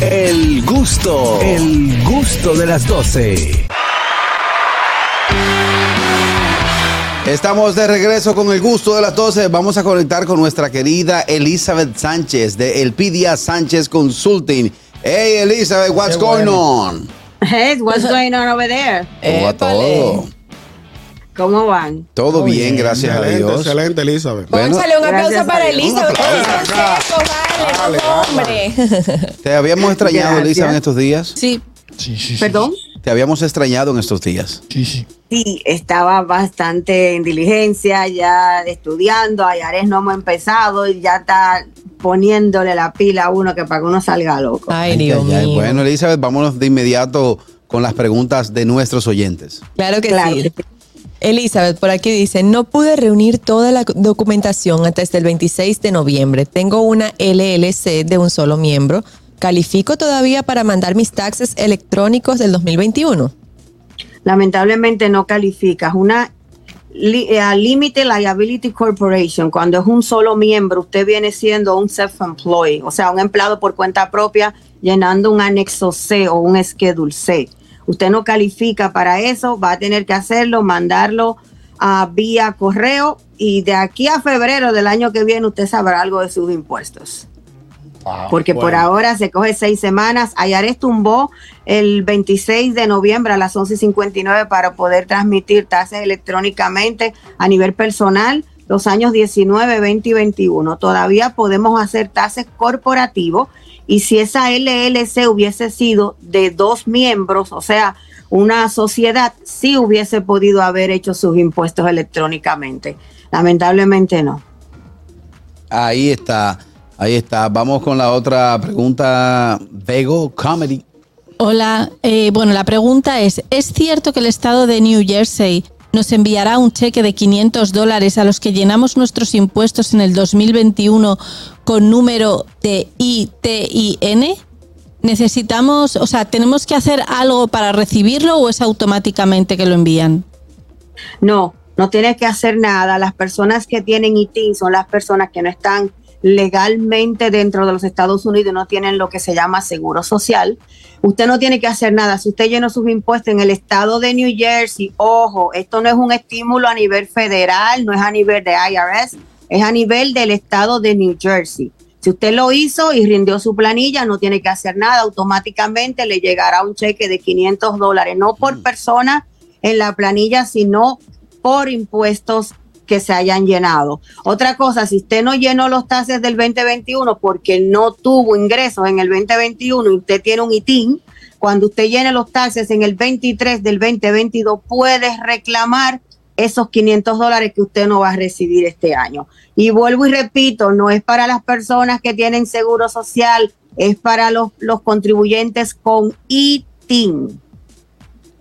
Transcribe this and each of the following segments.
El gusto, el gusto de las 12. Estamos de regreso con el gusto de las 12. Vamos a conectar con nuestra querida Elizabeth Sánchez de Elpidia Sánchez Consulting. Hey Elizabeth, what's going on? Hey, what's going on over there? ¿Cómo va todo? ¿Cómo van? Todo bien, gracias a Dios. Excelente, Elizabeth. Bueno, Pónsale un aplauso para. Elizabeth. Vale, hombre. te habíamos extrañado, Gracias. Elizabeth, en estos días. Sí. Sí, sí, ¿Perdón? Te habíamos extrañado en estos días. Sí, sí. Sí, estaba bastante en diligencia, ya estudiando. Ayares no hemos empezado y ya está poniéndole la pila a uno que para que uno salga loco. Ay, Dios mío. Bueno, Elizabeth, vámonos de inmediato con las preguntas de nuestros oyentes. Claro que Claro sí. Elizabeth, por aquí dice, no pude reunir toda la documentación antes del 26 de noviembre. Tengo una LLC de un solo miembro. ¿Califico todavía para mandar mis taxes electrónicos del 2021? Lamentablemente no calificas. Una eh, Limited Liability Corporation, cuando es un solo miembro, usted viene siendo un self-employed, o sea, un empleado por cuenta propia llenando un anexo C o un schedule C. Usted no califica para eso, va a tener que hacerlo, mandarlo a vía correo y de aquí a febrero del año que viene usted sabrá algo de sus impuestos. Porque por ahora se coge seis semanas. Ayares tumbó el 26 de noviembre a las 11.59 para poder transmitir tasas electrónicamente a nivel personal los años 19, 20 y 21. Todavía podemos hacer tasas corporativos y si esa LLC hubiese sido de dos miembros, o sea, una sociedad, sí hubiese podido haber hecho sus impuestos electrónicamente. Lamentablemente no. Ahí está, ahí está. Vamos con la otra pregunta. Vego Comedy. Hola, eh, bueno, la pregunta es, ¿es cierto que el estado de New Jersey nos enviará un cheque de 500 dólares a los que llenamos nuestros impuestos en el 2021 con número de ITIN? ¿Necesitamos, o sea, tenemos que hacer algo para recibirlo o es automáticamente que lo envían? No, no tienes que hacer nada. Las personas que tienen ITIN son las personas que no están legalmente dentro de los Estados Unidos no tienen lo que se llama seguro social. Usted no tiene que hacer nada. Si usted llenó sus impuestos en el estado de New Jersey, ojo, esto no es un estímulo a nivel federal, no es a nivel de IRS, es a nivel del estado de New Jersey. Si usted lo hizo y rindió su planilla, no tiene que hacer nada. Automáticamente le llegará un cheque de 500 dólares, no por persona en la planilla, sino por impuestos que se hayan llenado. Otra cosa, si usted no llenó los taxes del 2021 porque no tuvo ingresos en el 2021 y usted tiene un ITIN, cuando usted llene los taxes en el 23 del 2022, puede reclamar esos 500 dólares que usted no va a recibir este año. Y vuelvo y repito, no es para las personas que tienen seguro social, es para los, los contribuyentes con ITIN.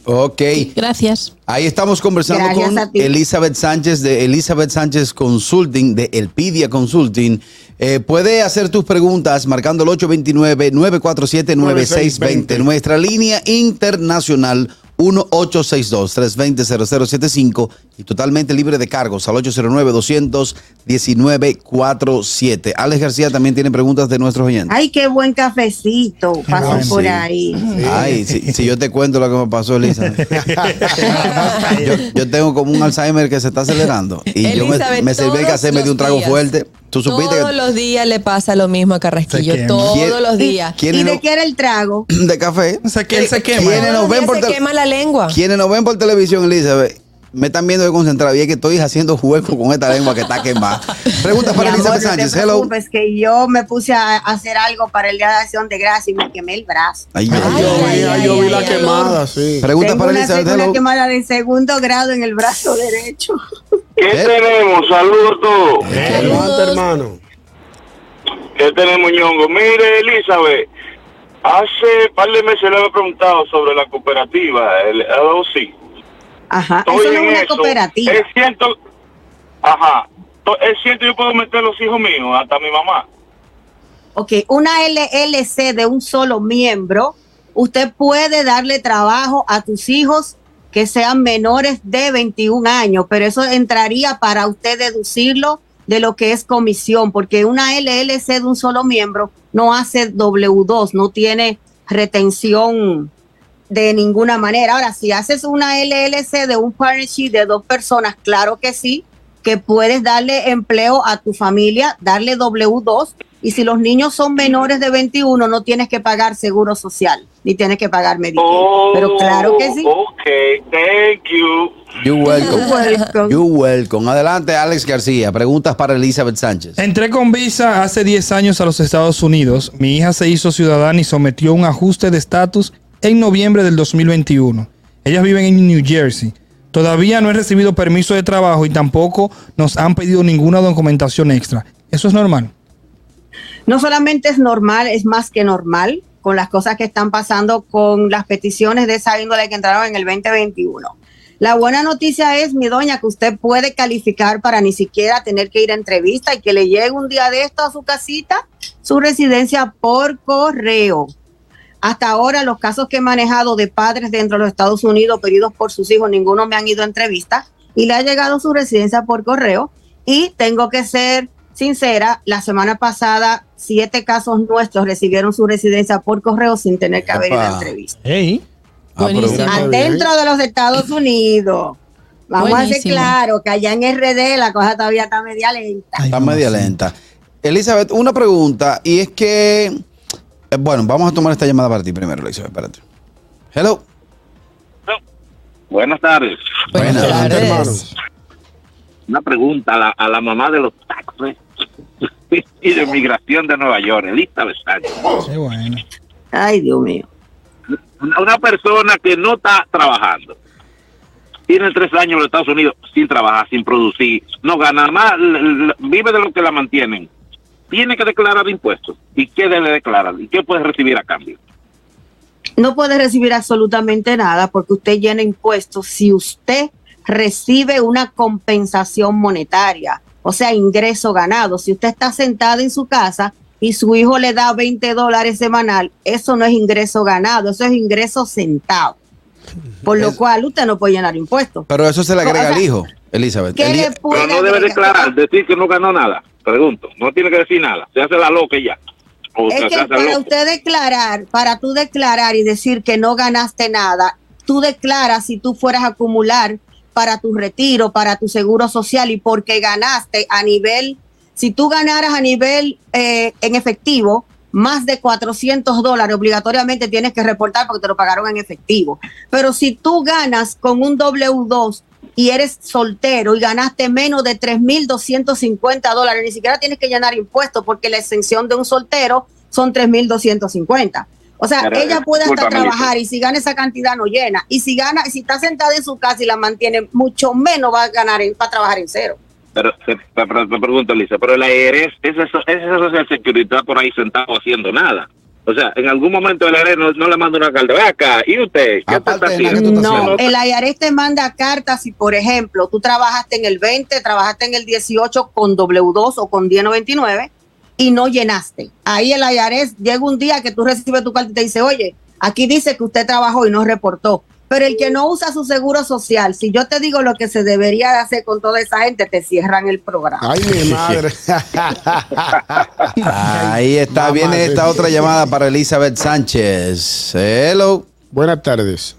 Ok. Gracias. Ahí estamos conversando Gracias con. Elizabeth Sánchez de Elizabeth Sánchez Consulting, de Elpidia Consulting. Eh, puede hacer tus preguntas marcando el 829-947-9620. Nuestra línea internacional 1862-320-0075 y totalmente libre de cargos al 809-219-47. Alex García también tiene preguntas de nuestros oyentes. Ay, qué buen cafecito. Pasó bueno. por Sí. ahí. Ay, si, si yo te cuento lo que me pasó, Elisa. yo, yo tengo como un Alzheimer que se está acelerando. Y yo me, me serví el café, me di un trago días. fuerte. ¿Tú supiste Todos que los días le pasa lo mismo a Carrasquillo. Todos ¿Quién- los días. ¿Y ¿quiénes, de qué era el trago? de café? Se, que él se quema. ¿Quiénes nos ven por se quema la lengua. Quienes nos ven por televisión, Elizabeth, me están viendo de concentrado y es que estoy haciendo juego con esta lengua que está quemada. Pregunta para Mi amor, Elizabeth no te Sánchez. Hello. preocupes, que yo me puse a hacer algo para el Día de Acción de Gracia y me quemé el brazo. Ay, Ay, ay, yo ay. vi, ay, ay, yo vi la ay, quemada, sí. Pregunta Tengo para una, Elizabeth. una Hello. quemada de segundo grado en el brazo derecho. ¿Qué ¿Eh? tenemos? Saludos a todos. Adelante, hermano. ¿Qué tenemos, ñongo? Mire, Elizabeth, hace par de meses le había preguntado sobre la cooperativa, el LOC. Ajá, Estoy eso no es una eso. cooperativa. Es cierto, ajá, es cierto, yo puedo meter los hijos míos, hasta mi mamá. Ok, una LLC de un solo miembro, usted puede darle trabajo a tus hijos que sean menores de 21 años, pero eso entraría para usted deducirlo de lo que es comisión, porque una LLC de un solo miembro no hace W2, no tiene retención de ninguna manera. Ahora, si haces una LLC de un partnership de dos personas, claro que sí, que puedes darle empleo a tu familia, darle W2, y si los niños son menores de 21, no tienes que pagar seguro social, ni tienes que pagar Medicaid. Pero claro que sí. Oh, Ok, thank you. You welcome. Welcome. You welcome. Adelante, Alex García. Preguntas para Elizabeth Sánchez. Entré con visa hace 10 años a los Estados Unidos. Mi hija se hizo ciudadana y sometió un ajuste de estatus en noviembre del 2021. Ellas viven en New Jersey. Todavía no he recibido permiso de trabajo y tampoco nos han pedido ninguna documentación extra. ¿Eso es normal? no solamente es normal, es más que normal con las cosas que están pasando con las peticiones de esa índole que entraron en el 2021. La buena noticia es, mi doña, que usted puede calificar para ni siquiera tener que ir a entrevista y que le llegue un día de esto a su casita, su residencia por correo. Hasta ahora los casos que he manejado de padres dentro de los Estados Unidos pedidos por sus hijos, ninguno me han ido a entrevista y le ha llegado su residencia por correo. Y tengo que ser sincera, la semana pasada siete casos nuestros recibieron su residencia por correo sin tener que haber ido a entrevista. Hey. Ah. Adentro de los Estados Unidos. Vamos a ser claro que allá en RD la cosa todavía está media lenta. Ay, Está media lenta. Elizabeth, una pregunta, y es que, bueno, vamos a tomar esta llamada para ti primero, Elizabeth, espérate. Hello. Buenas tardes. Buenas tardes. hermanos. Una pregunta a la, a la mamá de los taxes y de migración de Nueva York, Elizabeth Sánchez. Qué bueno. Ay, Dios mío. Una, una persona que no está trabajando. Tiene tres años en los Estados Unidos sin trabajar, sin producir, no gana más, vive de lo que la mantienen. Tiene que declarar impuestos. ¿Y qué debe declarar? ¿Y qué puede recibir a cambio? No puede recibir absolutamente nada porque usted llena impuestos si usted recibe una compensación monetaria, o sea, ingreso ganado. Si usted está sentada en su casa y su hijo le da 20 dólares semanal, eso no es ingreso ganado, eso es ingreso sentado. Por lo Es- cual usted no puede llenar impuestos. Pero eso se le agrega O sea, al hijo, Elizabeth. ¿Qué le puede Pero no debe agregar? declarar, decir que no ganó nada. Pregunto, no tiene que decir nada. Se hace la loca y ya. O Es que para loco. usted declarar, para tú declarar y decir que no ganaste nada, tú declaras si tú fueras a acumular para tu retiro, para tu seguro social y porque ganaste a nivel, si tú ganaras a nivel eh, en efectivo, más de 400 dólares obligatoriamente tienes que reportar porque te lo pagaron en efectivo. Pero si tú ganas con un W2 y eres soltero y ganaste menos de 3.250 dólares, ni siquiera tienes que llenar impuestos porque la exención de un soltero son 3.250. O sea, Pero, ella puede hasta trabajar y si gana esa cantidad no llena. Y si gana, si está sentada en su casa y la mantiene, mucho menos va a ganar en- para trabajar en cero. Pero te, pregunto, Lisa, pero el IRS, ese, ese Social está por ahí sentado haciendo nada. O sea, en algún momento el IRS no, no le manda una carta. Ve acá, ¿y usted? ¿Qué te Aparte está haciendo? tú estás No, haciendo. el IRS te manda cartas si, por ejemplo, tú trabajaste en el 20, trabajaste en el 18 con W2 o con 1099 y no llenaste. Ahí el IRS llega un día que tú recibes tu carta y te dice, oye, aquí dice que usted trabajó y no reportó. Pero el que no usa su seguro social, si yo te digo lo que se debería de hacer con toda esa gente, te cierran el programa. Ay, mi madre. Ahí está, Mamá, viene esta otra llamada para Elizabeth Sánchez. Hello. Buenas tardes.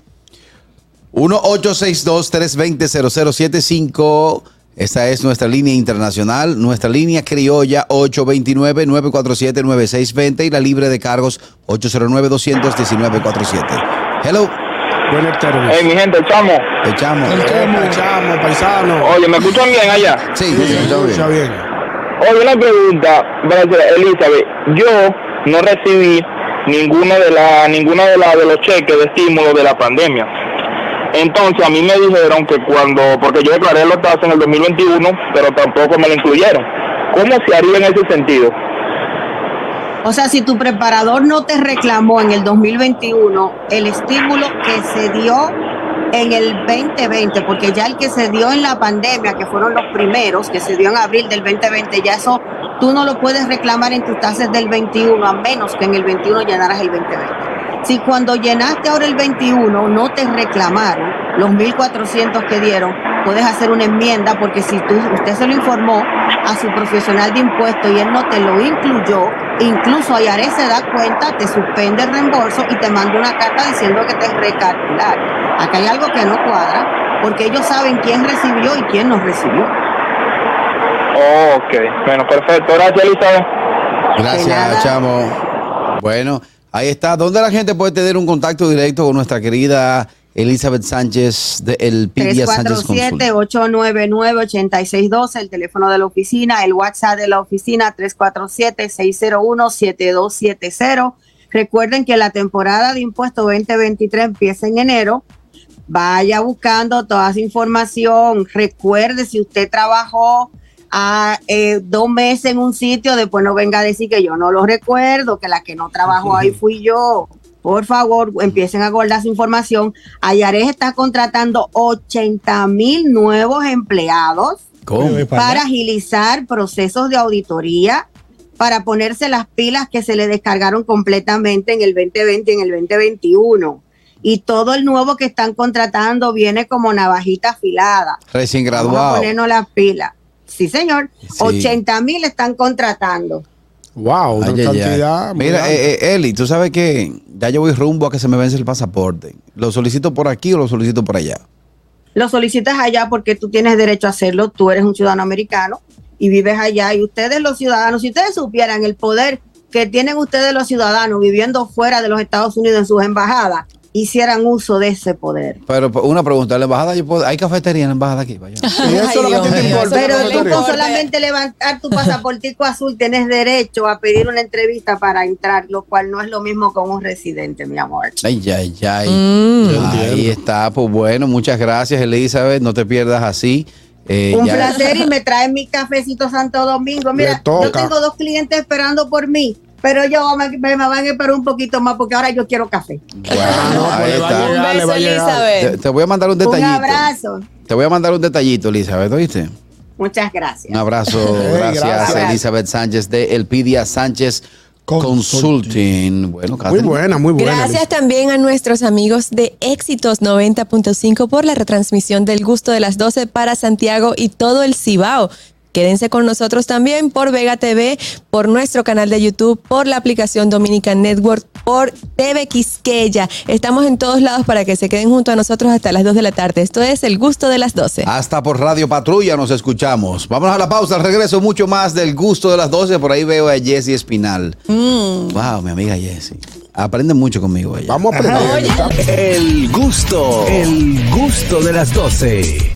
1-862-320-0075. Esta es nuestra línea internacional, nuestra línea criolla 829-947-9620 y la libre de cargos 809-200-1947. Hello, Buenas tardes. Hey, mi gente, chamo. echamos. Epa, chamo, paisano. Oye, ¿me escuchan bien allá? Sí, escucha bien. bien. Oye, una pregunta, Elizabeth. Yo no recibí ninguno de la, ninguna de, la, de los cheques de estímulo de la pandemia. Entonces a mí me dijeron que cuando, porque yo declaré los tasas en el 2021, pero tampoco me lo incluyeron. ¿Cómo se haría en ese sentido? O sea, si tu preparador no te reclamó en el 2021 el estímulo que se dio en el 2020, porque ya el que se dio en la pandemia, que fueron los primeros, que se dio en abril del 2020, ya eso tú no lo puedes reclamar en tus tasas del 21, a menos que en el 21 llenaras el 2020. Si cuando llenaste ahora el 21 no te reclamaron los 1.400 que dieron, puedes hacer una enmienda porque si tú, usted se lo informó a su profesional de impuestos y él no te lo incluyó, incluso IARES se da cuenta, te suspende el reembolso y te manda una carta diciendo que te recalcular. Acá hay algo que no cuadra porque ellos saben quién recibió y quién no recibió. Ok, bueno, perfecto. Gracias, Elizabeth. Gracias, chamo. Bueno, ahí está. ¿Dónde la gente puede tener un contacto directo con nuestra querida Elizabeth Sánchez de El Pidia Sánchez Consult? 347-899-8612, el teléfono de la oficina, el WhatsApp de la oficina 347-601-7270. Recuerden que la temporada de impuestos 2023 empieza en enero. Vaya buscando toda esa información. Recuerde si usted trabajó a, eh, dos meses en un sitio, después no venga a decir que yo no lo recuerdo, que la que no trabajó ahí fui yo. Por favor, empiecen a guardar su información. Ayares está contratando 80 mil nuevos empleados ¿Cómo? para agilizar procesos de auditoría, para ponerse las pilas que se le descargaron completamente en el 2020 y en el 2021. Y todo el nuevo que están contratando viene como navajita afilada. Recién Vamos a graduado. ponernos las pilas. Sí, señor. Sí. 80 mil están contratando. Wow, una Ay, ay, ay. cantidad. Mira, eh, eh, Eli, tú sabes que ya yo voy rumbo a que se me vence el pasaporte. ¿Lo solicito por aquí o lo solicito por allá? Lo solicitas allá porque tú tienes derecho a hacerlo. Tú eres un ciudadano americano y vives allá. Y ustedes, los ciudadanos, si ustedes supieran el poder que tienen ustedes, los ciudadanos, viviendo fuera de los Estados Unidos en sus embajadas, hicieran uso de ese poder. Pero pues, una pregunta, ¿en la embajada yo puedo- hay cafetería en la embajada aquí? Vaya. Te importa. Pero tú con solamente levantar tu pasaportico azul tienes derecho a pedir una entrevista para entrar, lo cual no es lo mismo con un residente, mi amor. Ay, ay, ay. Mm. Ahí está, pues bueno, muchas gracias, Elizabeth. No te pierdas así. Eh, Un ya- placer y me traen mi cafecito Santo Domingo. Mira, yo tengo dos clientes esperando por mí, pero ellos me, me van a esperar un poquito más porque ahora yo quiero café. Bueno, no, ahí está. Un beso. Te, Elizabeth. te voy a mandar un Un detallito. abrazo. Te voy a mandar un detallito, Elizabeth, ¿oíste? Muchas gracias. Un abrazo, gracias, gracias. Elizabeth Sánchez de Elpidia Sánchez Consulting. Bueno, Muy buena, muy buena. Gracias también a nuestros amigos de Éxitos 90.5 por la retransmisión del gusto de las 12 para Santiago y todo el Cibao. Quédense con nosotros también por Vega TV, por nuestro canal de YouTube, por la aplicación Dominican Network, por TV Quisqueya. Estamos en todos lados para que se queden junto a nosotros hasta las 2 de la tarde. Esto es el gusto de las 12. Hasta por Radio Patrulla nos escuchamos. Vámonos a la pausa, al regreso mucho más del gusto de las 12. Por ahí veo a Jessie Espinal. Wow, mi amiga Jessie. Aprende mucho conmigo ella. Vamos a aprender. El gusto, el gusto de las 12.